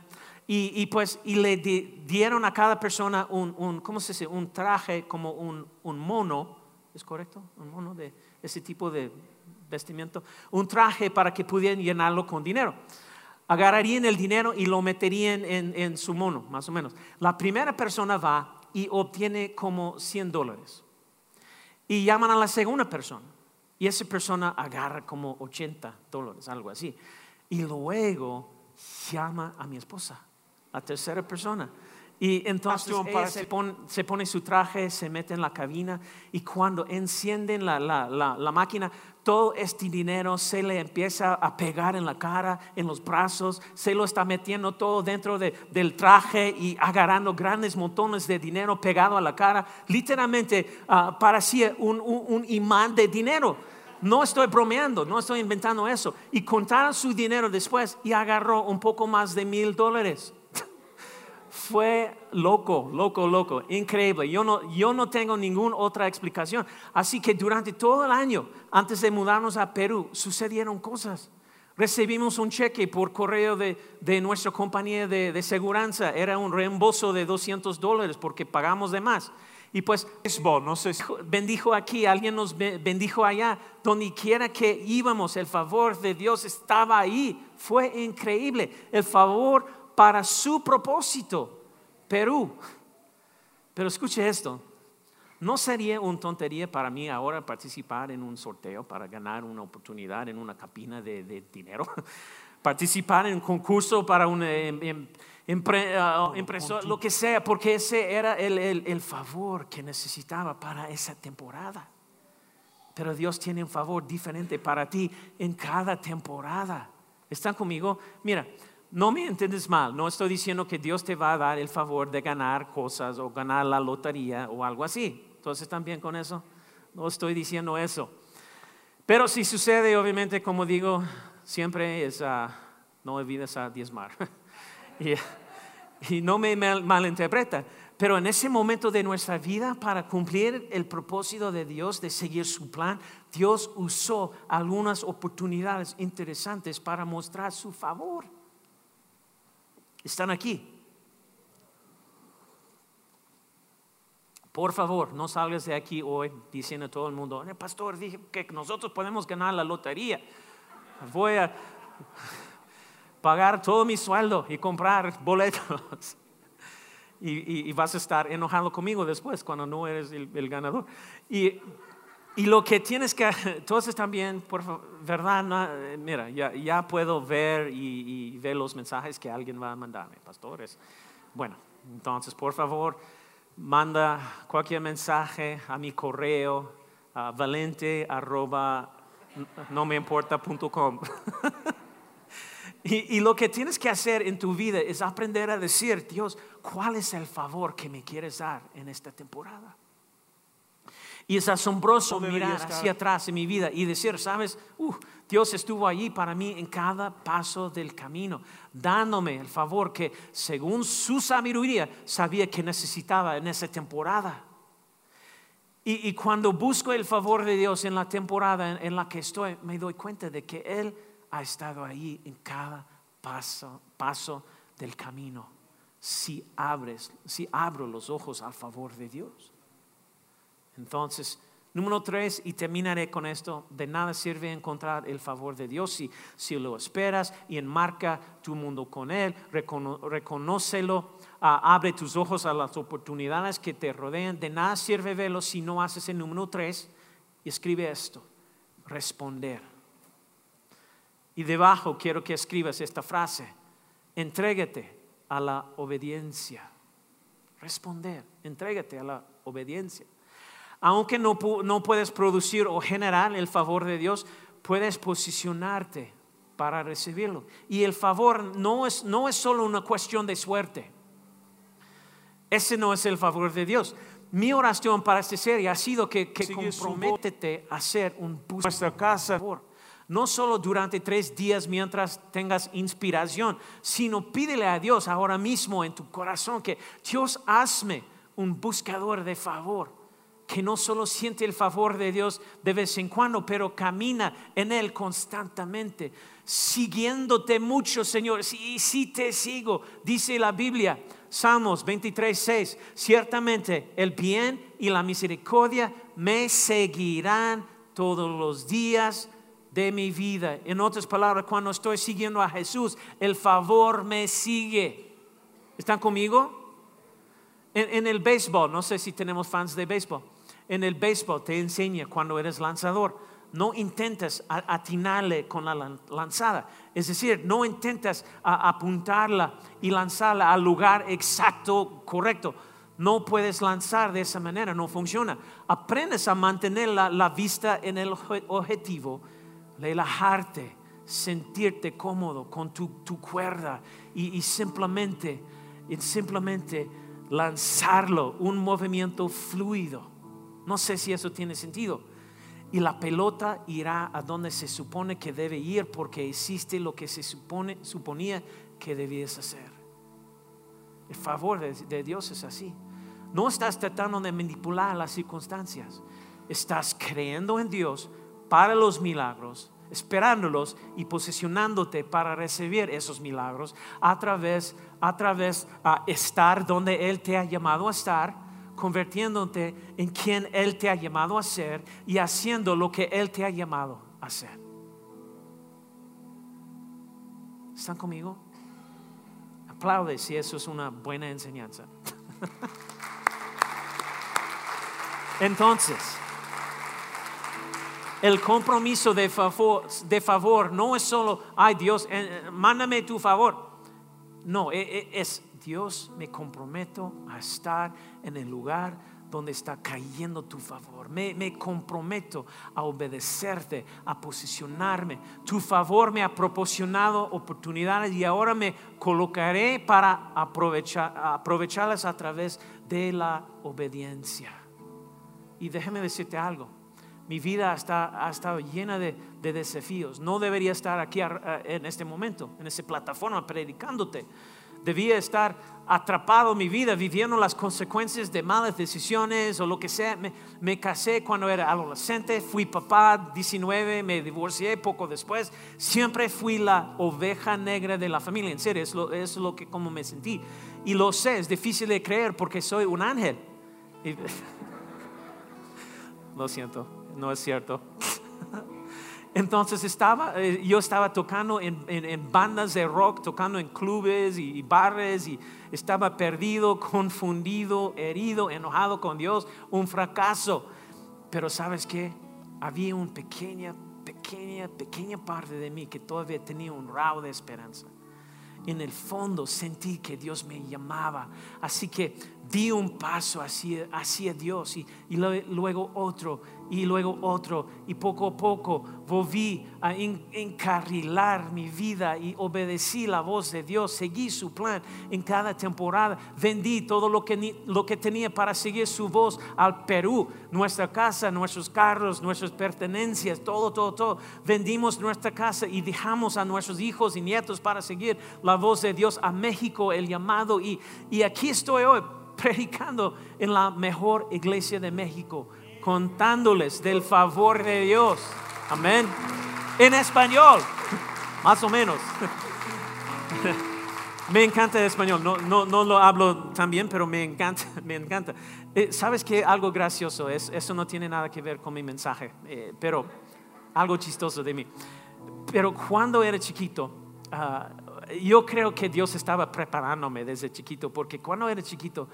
y, pues y le dieron a cada persona un, un, ¿cómo se dice? Un traje como un, un mono, ¿es correcto? Un mono de ese tipo de vestimiento. Un traje para que pudieran llenarlo con dinero. Agarrarían el dinero y lo meterían en, su mono, más o menos. La primera persona va y obtiene como 100 dólares. Y llaman a la segunda persona. Y esa persona agarra como 80 dólares, algo así. Y luego llama a mi esposa, la tercera persona. Y entonces se, pone, su traje, se mete en la cabina y cuando encienden la, máquina, todo este dinero se le empieza a pegar en la cara, en los brazos, se lo está metiendo todo dentro del traje y agarrando grandes montones de dinero pegado a la cara. Literalmente uh, parecía un, un imán de dinero. No estoy bromeando, no estoy inventando eso. Y contaron su dinero después y agarró un poco más de mil dólares fue loco, loco, loco, increíble. Yo no, yo no tengo ninguna otra explicación. Así que durante todo el año, antes de mudarnos a Perú, sucedieron cosas. Recibimos un cheque por correo de, de nuestra compañía de, de seguridad. Era un reembolso de 200 dólares porque pagamos de más. Y pues no sé, bendijo aquí, alguien nos bendijo allá, donde quiera que íbamos, el favor de Dios estaba ahí. Fue increíble. El favor para su propósito, Perú. Pero escuche esto, ¿no sería una tontería para mí ahora participar en un sorteo para ganar una oportunidad en una cabina de, dinero? participar en un concurso para un em, em, ah, impresor, lo que sea, porque ese era el, el favor que necesitaba para esa temporada. Pero Dios tiene un favor diferente para ti en cada temporada. ¿Están conmigo? Mira, no me entiendes mal, no estoy diciendo que Dios te va a dar el favor de ganar cosas o ganar la lotería o algo así. Entonces, ¿están bien con eso? No estoy diciendo eso. Pero si sucede, obviamente, como digo, siempre es, uh, no olvides a diezmar. y, y, no me malinterpreta. Pero en ese momento de nuestra vida, para cumplir el propósito de Dios, de seguir su plan, Dios usó algunas oportunidades interesantes para mostrar su favor están aquí. Por favor, no salgas de aquí hoy diciendo a todo el mundo, el pastor dije que nosotros podemos ganar la lotería. Voy a pagar todo mi sueldo y comprar boletos. Y, vas a estar enojado conmigo después cuando no eres el, ganador. Y, lo que tienes que, entonces también, por favor, ¿verdad? mira, ya, puedo ver y, ver los mensajes que alguien va a mandarme, pastores. Bueno, entonces, por favor, manda cualquier mensaje a mi correo, valente arroba no me importa.com. y, y lo que tienes que hacer en tu vida es aprender a decir, Dios, ¿cuál es el favor que me quieres dar en esta temporada? Y es asombroso mirar hacia atrás en mi vida y decir, sabes, uh, Dios estuvo allí para mí en cada paso del camino, dándome el favor que según su sabiduría sabía que necesitaba en esa temporada. Y, cuando busco el favor de Dios en la temporada en, la que estoy, me doy cuenta de que Él ha estado ahí en cada paso, paso del camino. Si abres, si abro los ojos al favor de Dios. Entonces, número tres, y terminaré con esto, de nada sirve encontrar el favor de Dios si, si lo esperas y enmarca tu mundo con Él, reconócelo, ah, abre tus ojos a las oportunidades que te rodean. De nada sirve verlo si no haces el número tres y escribe esto, responder. Y debajo quiero que escribas esta frase, entrégate a la obediencia. Responder, entrégate a la obediencia. Aunque no, puedes producir o generar el favor de Dios, puedes posicionarte para recibirlo. Y el favor no es, no es solo una cuestión de suerte. Ese no es el favor de Dios. Mi oración para este serie ha sido que, que comprométete a hacer un nuestra casa. No solo durante tres días mientras tengas inspiración, sino pídele a Dios ahora mismo en tu corazón que Dios hazme un buscador de favor que no solo siente el favor de Dios de vez en cuando, pero camina en Él constantemente, siguiéndote mucho, Señor. Y si te sigo, dice la Biblia, Salmos 23, 6, ciertamente el bien y la misericordia me seguirán todos los días de mi vida. En otras palabras, cuando estoy siguiendo a Jesús, el favor me sigue. ¿Están conmigo? En, el béisbol, no sé si tenemos fans de béisbol, en el béisbol te enseña cuando eres lanzador, no intentes atinarle con la lanzada. Es decir, no intentes apuntarla y lanzarla al lugar exacto, correcto. No puedes lanzar de esa manera, no funciona. Aprendes a mantener la, vista en el objetivo, relajarte, sentirte cómodo con tu, cuerda y, simplemente, y simplemente lanzarlo, un movimiento fluido. No sé si eso tiene sentido. Y la pelota irá a donde se supone que debe ir porque existe lo que se supone, suponía que debías hacer. El favor de Dios es así. No estás tratando de manipular las circunstancias. Estás creyendo en Dios para los milagros, esperándolos y posicionándote para recibir esos milagros a través a través a estar donde él te ha llamado a estar, convirtiéndote en quien él te ha llamado a ser y haciendo lo que él te ha llamado a hacer. ¿Están conmigo? Aplaude si eso es una buena enseñanza. Entonces, el compromiso de favor, de favor no es solo, ay Dios, eh, eh, mándame tu favor. No, e, e, es Dios, me comprometo a estar en el lugar donde está cayendo tu favor. Me, me, comprometo a obedecerte, a posicionarme. Tu favor me ha proporcionado oportunidades y ahora me colocaré para aprovechar, aprovecharlas a través de la obediencia. Y déjeme decirte algo. Mi vida ha estado llena de, desafíos. No debería estar aquí en este momento, en esta plataforma, predicándote. Debía estar atrapado mi vida, viviendo las consecuencias de malas decisiones o lo que sea. Me, casé cuando era adolescente, fui papá 19, me divorcié poco después. Siempre fui la oveja negra de la familia, en serio, es lo, es lo que como me sentí. Y lo sé, es difícil de creer porque soy un ángel. lo siento no es cierto. Entonces estaba, eh, yo estaba tocando en, bandas de rock, tocando en clubes y, bares y estaba perdido, confundido, herido, enojado con Dios, un fracaso. Pero sabes qué? Había una pequeña, pequeña, pequeña parte de mí que todavía tenía un rao de esperanza. En el fondo sentí que Dios me llamaba. Así que di un paso hacia, hacia Dios y, y luego otro y luego otro y poco a poco volví a encarrilar mi vida y obedecí la voz de Dios, seguí su plan en cada temporada, vendí todo lo que, lo que tenía para seguir su voz al Perú, nuestra casa, nuestros carros, nuestras pertenencias, todo, todo, todo. Vendimos nuestra casa y dejamos a nuestros hijos y nietos para seguir la voz de Dios a México, el llamado y, y aquí estoy hoy predicando en la mejor iglesia de México contándoles del favor de Dios. Amén. En español, más o menos. Me encanta el español, no, no, no lo hablo tan bien, pero me encanta, me encanta. Eh, ¿Sabes qué? Algo gracioso es, eso no tiene nada que ver con mi mensaje, eh, pero algo chistoso de mí. Pero cuando era chiquito, ah, yo creo que Dios estaba preparándome desde chiquito, porque cuando era chiquito,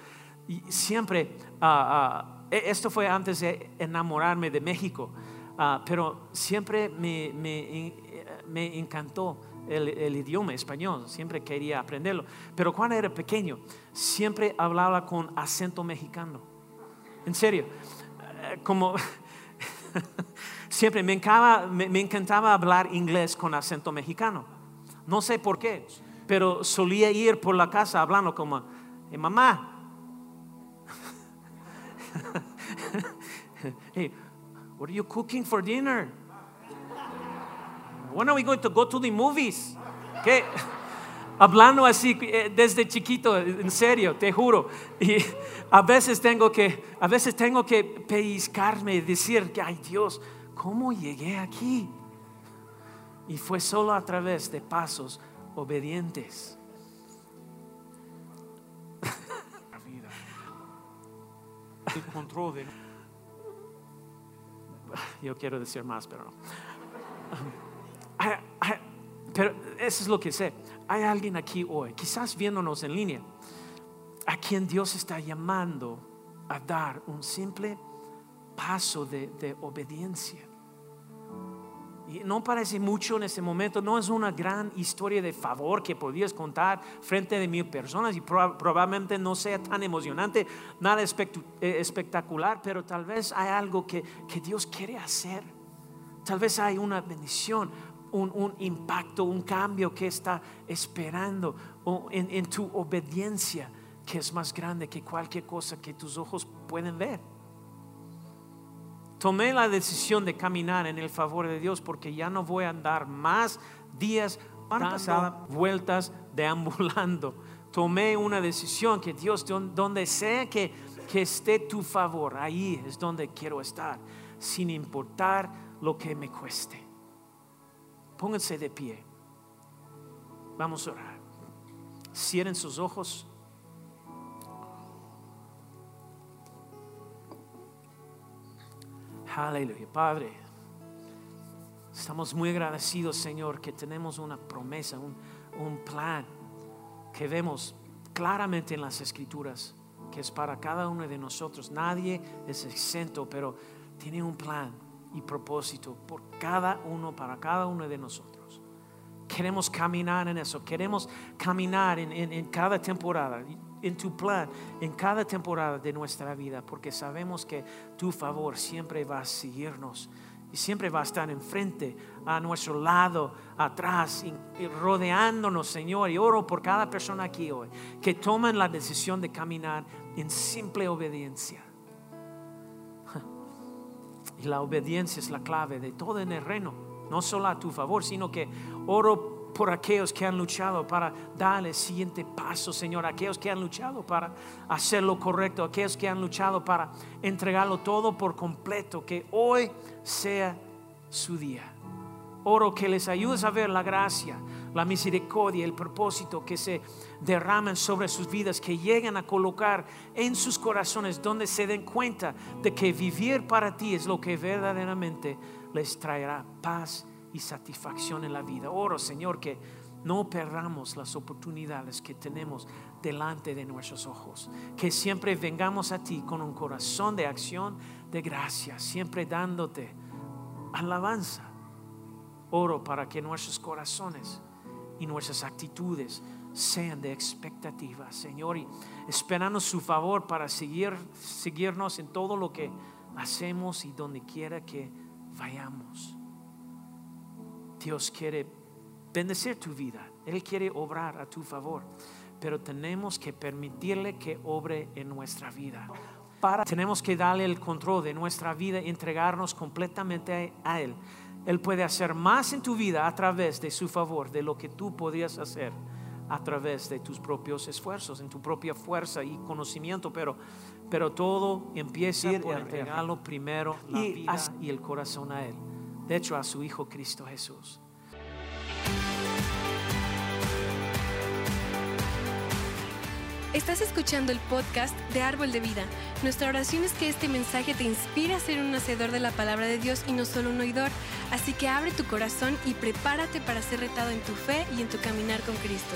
siempre... Uh, e, esto fue antes de enamorarme de México, ah, pero siempre me, me, encantó el, idioma español, siempre quería aprenderlo. Pero cuando era pequeño, siempre hablaba con acento mexicano. En serio, eh, como siempre me encantaba, me, encantaba hablar inglés con acento mexicano. No sé por qué, pero solía ir por la casa hablando como, mamá, hey, what are you cooking for dinner? When are we going to go to the movies? ¿Qué? Hablando así eh, desde chiquito, en serio, te juro. Y a veces tengo que, a veces tengo que pellizcarme y decir que, ay Dios, ¿cómo llegué aquí? Y fue solo a través de pasos obedientes. Yo quiero decir más, pero no. Hay- hay- pero eso es lo que sé. Hay alguien aquí hoy, quizás viéndonos en línea, a quien Dios está llamando a dar un simple paso de, de obediencia. No parece mucho en este momento, no es una gran historia de favor que podrías contar frente de mil personas y proba- probablemente no sea tan emocionante, nada eh, espectacular, pero tal vez hay algo que, que Dios quiere hacer. Tal vez hay una bendición, un, un impacto, un cambio que está esperando en, en tu obediencia que es más grande que cualquier cosa que tus ojos pueden ver. Tomé la decisión de caminar en el favor de Dios porque ya no voy a andar más días dando vueltas deambulando. Tomé una decisión que Dios, don- donde sea que, que esté tu favor, ahí es donde quiero estar, sin importar lo que me cueste. Pónganse de pie. Vamos a orar. Cierren sus ojos. Aleluya, Padre. Estamos muy agradecidos, Señor, que tenemos una promesa, un, un plan que vemos claramente en las Escrituras, que es para cada uno de nosotros. Nadie es exento, pero tiene un plan y propósito por cada uno, para cada uno de nosotros. Queremos caminar en eso, queremos caminar en, en- en cada temporada, en tu plan, en cada temporada de nuestra vida, porque sabemos que tu favor siempre va a seguirnos y siempre va a estar enfrente, a nuestro lado, atrás, y- rodeándonos, Señor. Y oro por cada persona aquí hoy que toman la decisión de caminar en simple obediencia. Y la obediencia es la clave de todo en el reino, no solo a tu favor, sino que oro por aquellos que han luchado para dar el siguiente paso, Señor, aquellos que han luchado para hacer lo correcto, aquellos que han luchado para entregarlo todo por completo, que hoy sea su día. Oro que les ayudes a ver la gracia, la misericordia, el propósito que se derraman sobre sus vidas, que lleguen a colocar en sus corazones donde se den cuenta de que vivir para ti es lo que verdaderamente les traerá paz y satisfacción en la vida. Oro, Señor, que no perdamos las oportunidades que tenemos delante de nuestros ojos, que siempre vengamos a ti con un corazón de acción, de gracia, siempre dándote alabanza. Oro para que nuestros corazones y nuestras actitudes sean de expectativa, Señor, y esperando su favor para seguir, seguirnos en todo lo que hacemos y donde quiera que vayamos. Dios quiere bendecir tu vida, Él quiere obrar a tu favor, pero tenemos que permitirle que obre en nuestra vida. Para, tenemos que darle el control de nuestra vida, entregarnos completamente a Él. Él puede hacer más en tu vida a través de su favor de lo que tú podrías hacer a través de tus propios esfuerzos, en tu propia fuerza y conocimiento, pero, pero todo empieza por entregarlo primero y, y el corazón a Él. Hecho, a su Hijo Cristo Jesús. Estás escuchando el podcast de Árbol de Vida. Nuestra oración es que este mensaje te inspire a ser un hacedor de la palabra de Dios y no solo un oidor. Así que abre tu corazón y prepárate para ser retado en tu fe y en tu caminar con Cristo.